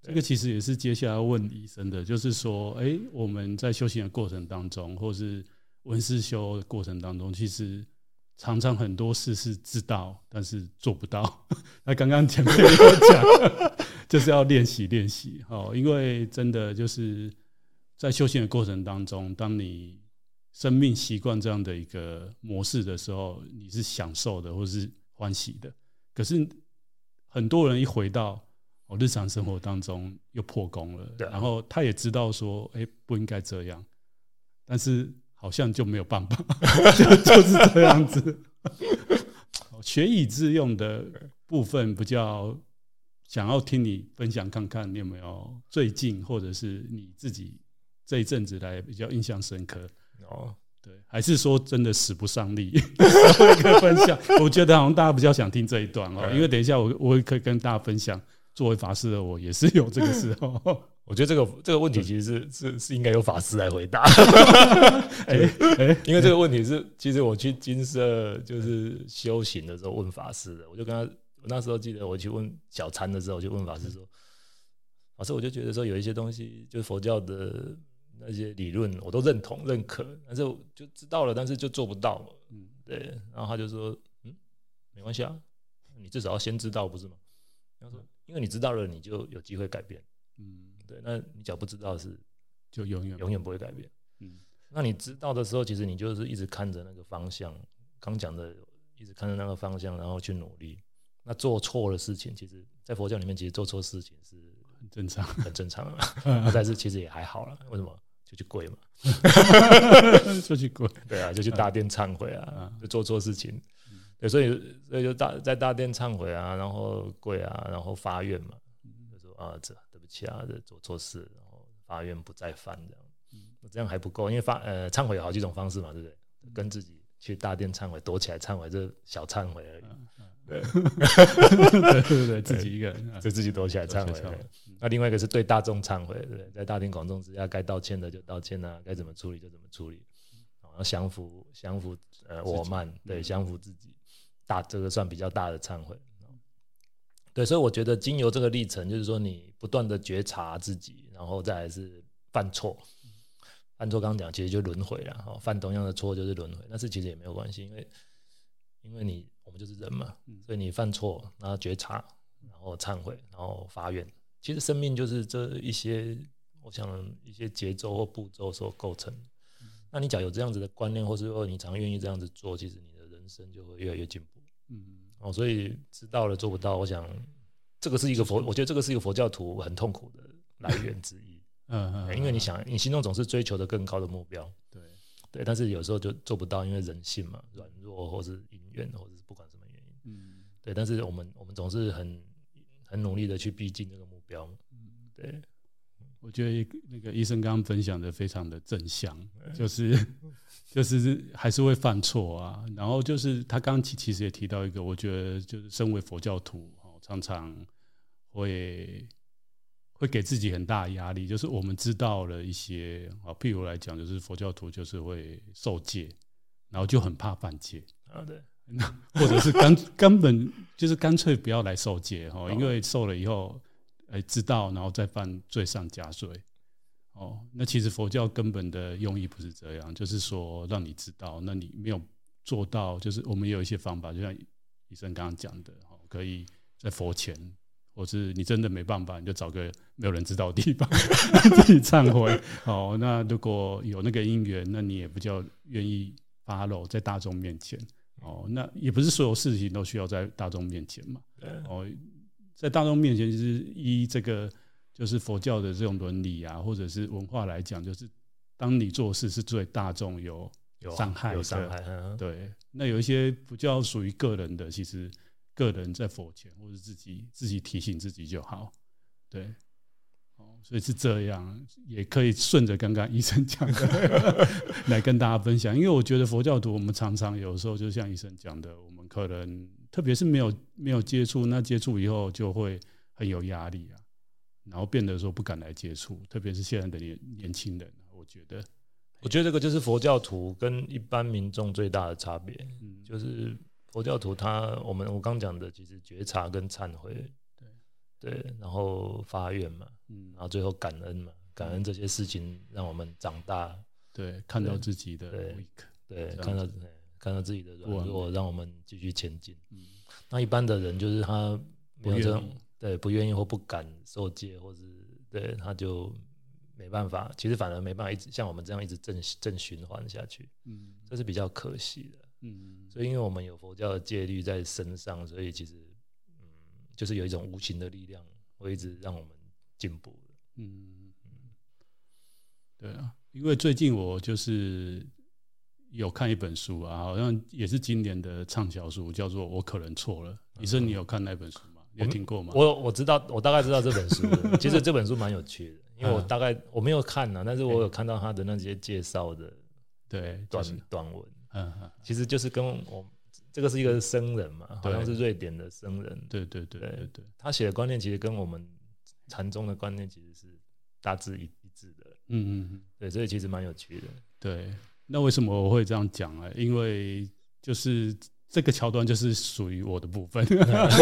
这个其实也是接下来要问医生的，就是说，哎，我们在修行的过程当中，或是文思修的过程当中，其实常常很多事是知道，但是做不到。[laughs] 那刚刚前面有讲，就是要练习练习。哦，因为真的就是在修行的过程当中，当你生命习惯这样的一个模式的时候，你是享受的，或是欢喜的。可是很多人一回到我日常生活当中，又破功了。然后他也知道说，哎，不应该这样。但是好像就没有办法，[laughs] 就就是这样子。学以致用的部分，比较想要听你分享看看，你有没有最近或者是你自己这一阵子来比较印象深刻？哦，对，还是说真的使不上力？做一个分享，我觉得好像大家比较想听这一段哦，因为等一下我我可以跟大家分享，作为法师的我也是有这个时候。[laughs] 我觉得这个这个问题其实是是是应该由法师来回答。[laughs] 哎哎，因为这个问题是，其实我去金色就是修行的时候问法师的，我就跟他，我那时候记得我去问小禅的时候，我就问法师说：“法师，我就觉得说有一些东西，就是佛教的那些理论，我都认同认可，但是我就知道了，但是就做不到。”嗯，对。然后他就说：“嗯，没关系啊，你至少要先知道，不是吗？”他说：“因为你知道了，你就有机会改变。”嗯。对，那你只要不知道是，就永远永远不会改变。嗯，那你知道的时候，其实你就是一直看着那个方向，刚讲的，一直看着那个方向，然后去努力。那做错了事情，其实，在佛教里面，其实做错事情是很正常，很正常的。[laughs] 但是其实也还好了，为什么？就去跪嘛，[laughs] 就去跪。对啊，就去大殿忏悔啊，就做错事情。对，所以所以就大在大殿忏悔啊，然后跪啊，然后发愿嘛，就说啊这。对不起啊，这做错事，然后发愿不再犯，这样，嗯，这样还不够，因为发呃忏悔有好几种方式嘛，对不对？跟自己去大殿忏悔，躲起来忏悔，这小忏悔而已。对，对对对，自己一个人，就自己躲起来忏悔。那另外一个是对大众忏悔，对，在大庭广众之下，该道歉的就道歉啊，该怎么处理就怎么处理，然后降服降服呃我慢，对，降服自己，大这个算比较大的忏悔。对，所以我觉得经由这个历程，就是说你不断的觉察自己，然后再来是犯错，犯错刚刚讲其实就轮回了，哈，犯同样的错就是轮回，但是其实也没有关系，因为因为你我们就是人嘛，所以你犯错，然后觉察，然后忏悔，然后发愿，其实生命就是这一些，我想一些节奏或步骤所构成。那你假如有这样子的观念，或是说你常愿意这样子做，其实你的人生就会越来越进步。嗯。哦，所以知道了做不到，我想这个是一个佛，我觉得这个是一个佛教徒很痛苦的来源之一。嗯嗯，因为你想，你心中总是追求的更高的目标，对对，但是有时候就做不到，因为人性嘛，软弱或是因缘，或者是不管什么原因，嗯，对。但是我们我们总是很很努力的去逼近这个目标，嗯，对。我觉得那个医生刚刚分享的非常的正向，就是 [laughs] 就是还是会犯错啊。然后就是他刚刚其其实也提到一个，我觉得就是身为佛教徒，常常会会给自己很大的压力。就是我们知道了一些啊，譬如来讲，就是佛教徒就是会受戒，然后就很怕犯戒啊，对，[laughs] 或者是根 [laughs] 根本就是干脆不要来受戒哈，因为受了以后。哎，知道，然后再犯罪上加罪。哦，那其实佛教根本的用意不是这样，就是说让你知道，那你没有做到，就是我们也有一些方法，就像医生刚刚讲的，哦，可以在佛前，或是你真的没办法，你就找个没有人知道的地方 [laughs] 自己忏悔。哦，那如果有那个因缘，那你也比较愿意发露在大众面前。哦，那也不是所有事情都需要在大众面前嘛。哦。在大众面前，就是依这个就是佛教的这种伦理啊，或者是文化来讲，就是当你做事是对大众有伤害，有伤害，对。那有一些不叫属于个人的，其实个人在佛前或者自己自己提醒自己就好，对。哦，所以是这样，也可以顺着刚刚 [laughs] 医生讲的来跟大家分享。因为我觉得佛教徒，我们常常有时候就像医生讲的，我们可能。特别是没有没有接触，那接触以后就会很有压力啊，然后变得说不敢来接触。特别是现在的年年轻人，我觉得，我觉得这个就是佛教徒跟一般民众最大的差别，嗯，就是佛教徒他我们我刚讲的，其实觉察跟忏悔，对对，然后发愿嘛，嗯，然后最后感恩嘛，感恩这些事情让我们长大，对，看到自己的 weak，对，对，看到。看到自己的软弱，让我们继续前进。那一般的人就是他没有这种对不愿意或不敢受戒，或是对他就没办法。其实反而没办法一直像我们这样一直正正循环下去。嗯，这是比较可惜的。嗯，所以因为我们有佛教的戒律在身上，所以其实嗯，就是有一种无形的力量会一直让我们进步。嗯嗯，对啊。因为最近我就是有看一本书啊，好像也是今年的畅销书，叫做《我可能错了》。医生，你有看那本书吗？有听过吗？我我知道，我大概知道这本书。[laughs] 其实这本书蛮有趣的，因为我大概我没有看呢，但是我有看到他的那些介绍的对短短文。嗯，其实就是跟我这个是一个僧人嘛，好像是瑞典的僧人。对对对对对，他写的观念其实跟我们禅宗的观念其实是大致一一致的。嗯嗯嗯，对，所以其实蛮有趣的。对，那为什么我会这样讲呢？因为就是。这个桥段就是属于我的部分，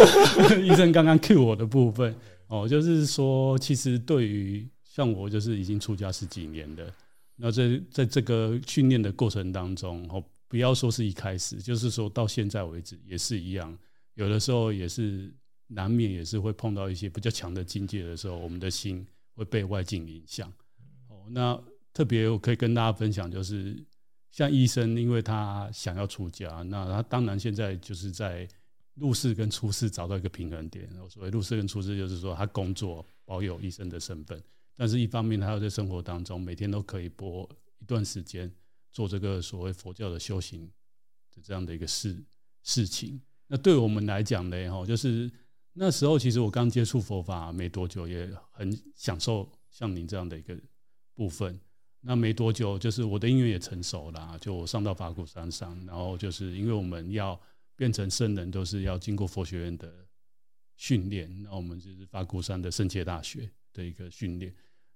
[laughs] 医生刚刚 cue 我的部分哦，就是说，其实对于像我，就是已经出家十几年的，那在在这个训练的过程当中，哦，不要说是一开始，就是说到现在为止也是一样，有的时候也是难免也是会碰到一些比较强的境界的时候，我们的心会被外境影响。哦，那特别我可以跟大家分享就是。像医生，因为他想要出家，那他当然现在就是在入世跟出世找到一个平衡点。所谓入世跟出世，就是说他工作保有医生的身份，但是一方面他要在生活当中每天都可以播一段时间做这个所谓佛教的修行的这样的一个事事情。那对我们来讲呢，哈，就是那时候其实我刚接触佛法没多久，也很享受像您这样的一个部分。那没多久，就是我的因缘也成熟了，就我上到法鼓山上，然后就是因为我们要变成圣人，都是要经过佛学院的训练，那我们就是法鼓山的圣切大学的一个训练。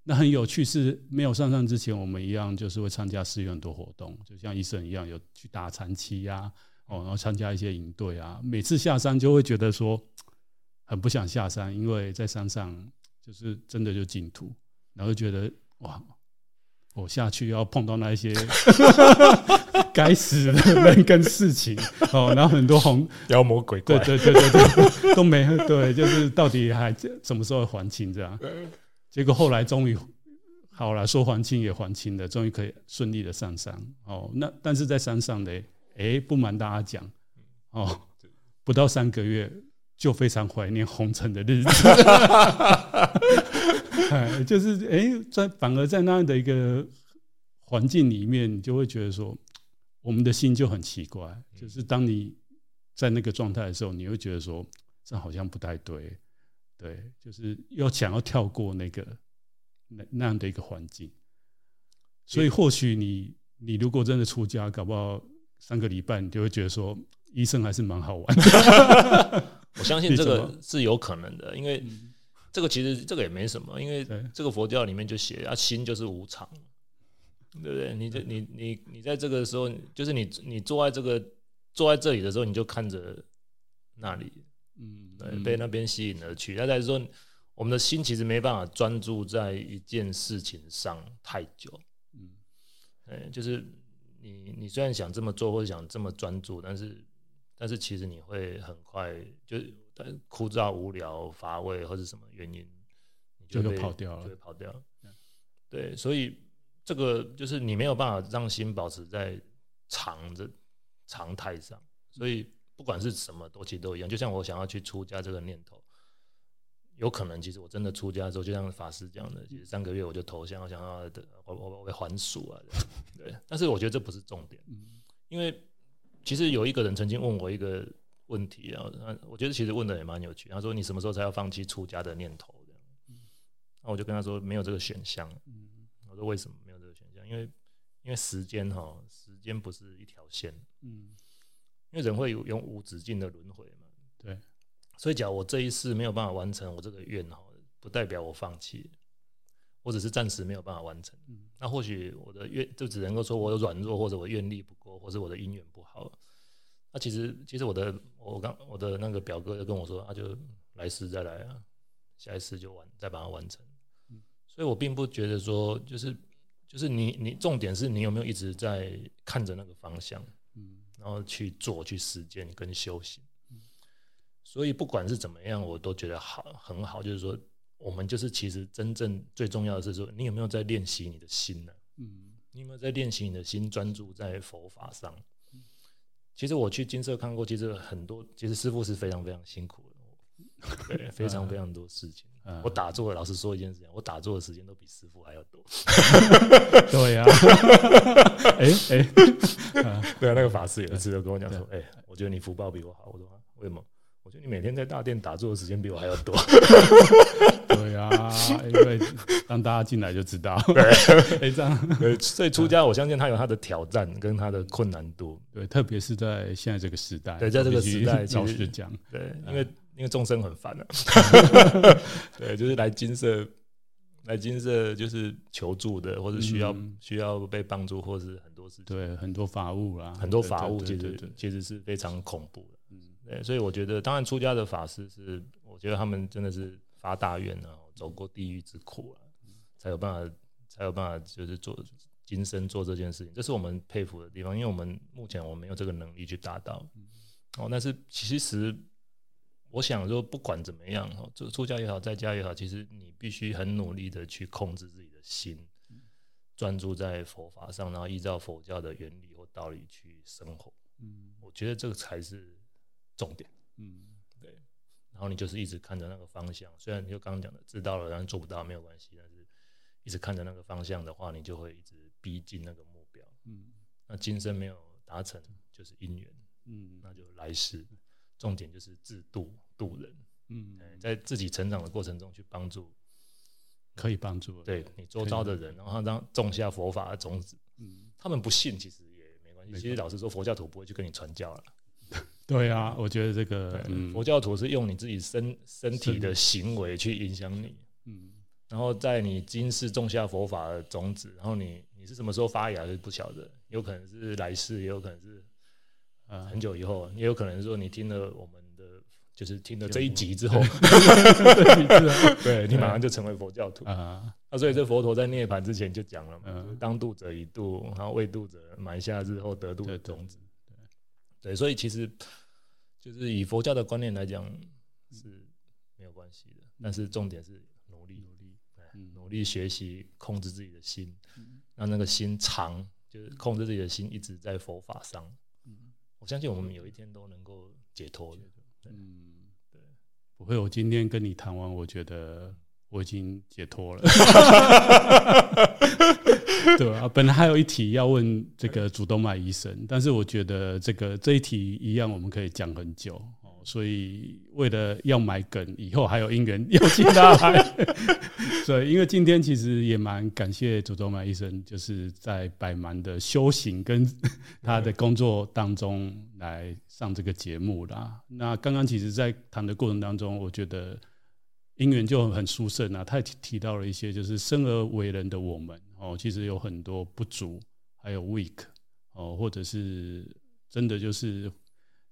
那很有趣，是没有上山之前，我们一样就是会参加寺院很多活动，就像医生一样，有去打禅期呀，哦，然后参加一些营队啊。每次下山就会觉得说很不想下山，因为在山上就是真的就净土，然后就觉得哇。我下去要碰到那一些 [laughs] 该死的人跟事情哦，然后很多红妖魔鬼怪，对对对对对，都没对，就是到底还什么时候还清这样？[laughs] 结果后来终于好了，说还清也还清了，终于可以顺利的上山哦。那但是在山上呢，哎，不瞒大家讲哦，不到三个月就非常怀念红尘的日子。[laughs] 哎，就是哎，在反而在那样的一个环境里面，你就会觉得说，我们的心就很奇怪。就是当你在那个状态的时候，你会觉得说，这好像不太对，对，就是要想要跳过那个那那样的一个环境。所以或许你你如果真的出家，搞不好三个礼拜，你就会觉得说，医生还是蛮好玩的。[laughs] 我相信这个是有可能的，因为。这个其实这个也没什么，因为这个佛教里面就写啊，心就是无常，对不对？你这你你你在这个时候，就是你你坐在这个坐在这里的时候，你就看着那里，嗯，对，被那边吸引而去。那再说，我们的心其实没办法专注在一件事情上太久，嗯，对，就是你你虽然想这么做或者想这么专注，但是但是其实你会很快就。枯燥、无聊、乏味，或者什么原因，你就会跑掉了，就会跑掉。对，所以这个就是你没有办法让心保持在常的常态上。所以不管是什么，都其实都一样。就像我想要去出家这个念头，有可能其实我真的出家之后，就像法师讲的，其实三个月我就投降，我想要的我我我会还俗啊。对，但是我觉得这不是重点，因为其实有一个人曾经问我一个。问题啊，我觉得其实问的也蛮有趣。他说：“你什么时候才要放弃出家的念头？”这样，那我就跟他说：“没有这个选项。”我说：“为什么没有这个选项？因为因为时间哈，时间不是一条线。嗯，因为人会有永无止境的轮回嘛。对，所以假如我这一世没有办法完成我这个愿哈，不代表我放弃，我只是暂时没有办法完成。那或许我的愿就只能够说我有软弱，或者我愿力不够，或者我的姻缘不好。那其实其实我的。我刚我的那个表哥就跟我说，他就来世再来啊，下一次就完再把它完成。所以我并不觉得说就是就是你你重点是你有没有一直在看着那个方向，然后去做去实践跟修行。所以不管是怎么样，我都觉得好很好。就是说，我们就是其实真正最重要的是说，你有没有在练习你的心呢？嗯，你有没有在练习你的心，专注在佛法上？其实我去金色看过，其实很多，其实师傅是非常非常辛苦的。[laughs] 对，非常非常多事情。嗯、我打坐，老实说一件事情，我打坐的时间都比师傅还要多。[laughs] 对呀，哎 [laughs] 哎，对啊，那个法师有一次就跟我讲说，哎、欸，我觉得你福报比我好。我说为什么？我觉得你每天在大殿打坐的时间比我还要多。对呀、啊，因为让大家进来就知道。对，哎，这样。对，所以出家，我相信他有他的挑战跟他的困难度。对，特别是在现在这个时代。对，在这个时代，老实讲，对，因为因为众生很烦啊。[laughs] 对，就是来金色，来金色就是求助的，或者需要需要被帮助，或是很多事情。对，很多法务啦，很多法务，其实其实是非常恐怖的。嗯对，所以我觉得，当然出家的法师是，我觉得他们真的是发大愿啊，走过地狱之苦啊，才有办法，才有办法，就是做今生做这件事情，这是我们佩服的地方。因为我们目前我们没有这个能力去达到，哦，但是其实我想说，不管怎么样，哦，做出家也好，在家也好，其实你必须很努力的去控制自己的心，专注在佛法上，然后依照佛教的原理或道理去生活。嗯，我觉得这个才是。重点，嗯，对，然后你就是一直看着那个方向，虽然你就刚刚讲的知道了，但是做不到没有关系，但是一直看着那个方向的话，你就会一直逼近那个目标，嗯，那今生没有达成就是因缘，嗯，那就来世，重点就是自度度人，嗯，在自己成长的过程中去帮助，可以帮助，对你周遭的人，然后让种下佛法的种子，嗯，他们不信其实也没关系，其实老实说，佛教徒不会去跟你传教了。[laughs] 对啊，我觉得这个佛教徒是用你自己身身体的行为去影响你，嗯，然后在你今世种下佛法的种子，然后你你是什么时候发芽是不晓得，有可能是来世，也有可能是很久以后，也有可能说你听了我们的，就是听了这一集之后，对。[laughs] 你马上就成为佛教徒。啊。那所以这佛陀在涅槃之前就讲了嘛，当度者已度，然后未度者埋下日后得度的种子。对，所以其实就是以佛教的观念来讲是没有关系的，但是重点是努力努力，努力学习控制自己的心，让那个心常就是控制自己的心一直在佛法上。我相信我们有一天都能够解脱的。嗯，对，不会。我今天跟你谈完，我觉得我已经解脱了。[laughs] 对啊，本来还有一题要问这个主动脉医生，但是我觉得这个这一题一样，我们可以讲很久哦。所以为了要埋梗，以后还有因缘 [laughs] 邀请他来。所以，因为今天其实也蛮感谢主动脉医生，就是在百忙的修行跟 [laughs] 他的工作当中来上这个节目啦。那刚刚其实，在谈的过程当中，我觉得因缘就很殊胜啊。他也提到了一些，就是生而为人的我们。哦，其实有很多不足，还有 weak 哦，或者是真的就是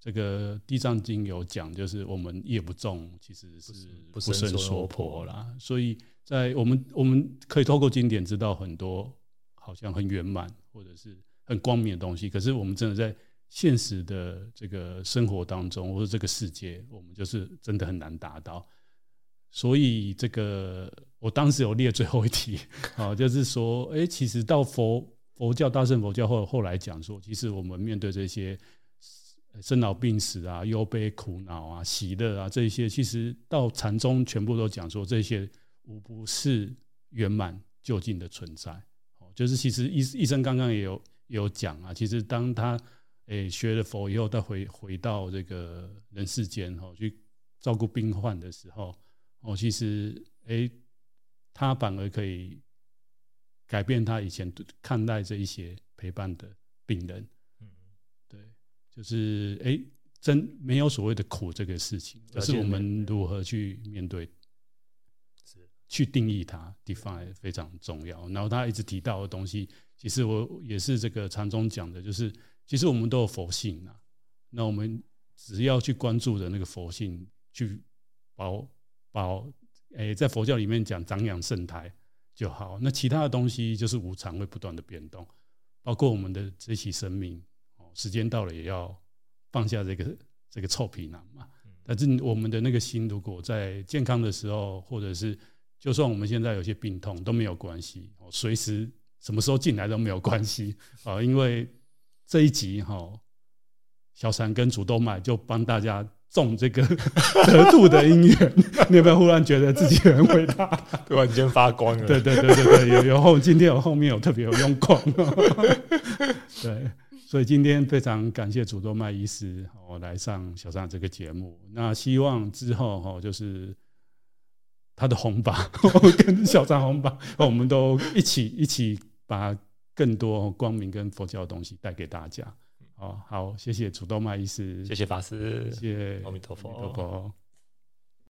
这个《地藏经》有讲，就是我们业不重，其实是不胜娑婆啦。所以在我们我们可以透过经典知道很多好像很圆满或者是很光明的东西，可是我们真的在现实的这个生活当中，或者这个世界，我们就是真的很难达到。所以这个，我当时有列最后一题，啊，就是说，哎，其实到佛佛教大乘佛教后后来讲说，其实我们面对这些生老病死啊、忧悲苦恼啊、喜乐啊这些，其实到禅宗全部都讲说，这些无不是圆满究竟的存在。哦，就是其实医医生刚刚也有有讲啊，其实当他诶学了佛以后，他回回到这个人世间哈，去照顾病患的时候。哦，其实，诶，他反而可以改变他以前看待这一些陪伴的病人。就是，哎，真没有所谓的苦这个事情，而是我们如何去面对，是去定义它，define 非常重要。然后他一直提到的东西，其实我也是这个禅宗讲的，就是其实我们都有佛性啊，那我们只要去关注的那个佛性，去保。保，诶，在佛教里面讲长养圣台就好。那其他的东西就是无常，会不断的变动，包括我们的这期生命，哦，时间到了也要放下这个这个臭皮囊嘛。但是我们的那个心，如果在健康的时候，或者是就算我们现在有些病痛都没有关系，哦，随时什么时候进来都没有关系啊。[laughs] 因为这一集哈，小禅跟主动脉就帮大家。种这个 [laughs] 得度的因缘，[laughs] 你有没有忽然觉得自己很伟大？突然间发光了。对对对对对，有有后今天有后面有特别有用功。对，所以今天非常感谢主动脉医师我来上小张这个节目。那希望之后哈，就是他的红榜 [laughs] 跟小张红榜，我们都一起一起把更多光明跟佛教的东西带给大家。好好，谢谢主动脉医师，谢谢法师，谢谢阿弥陀佛。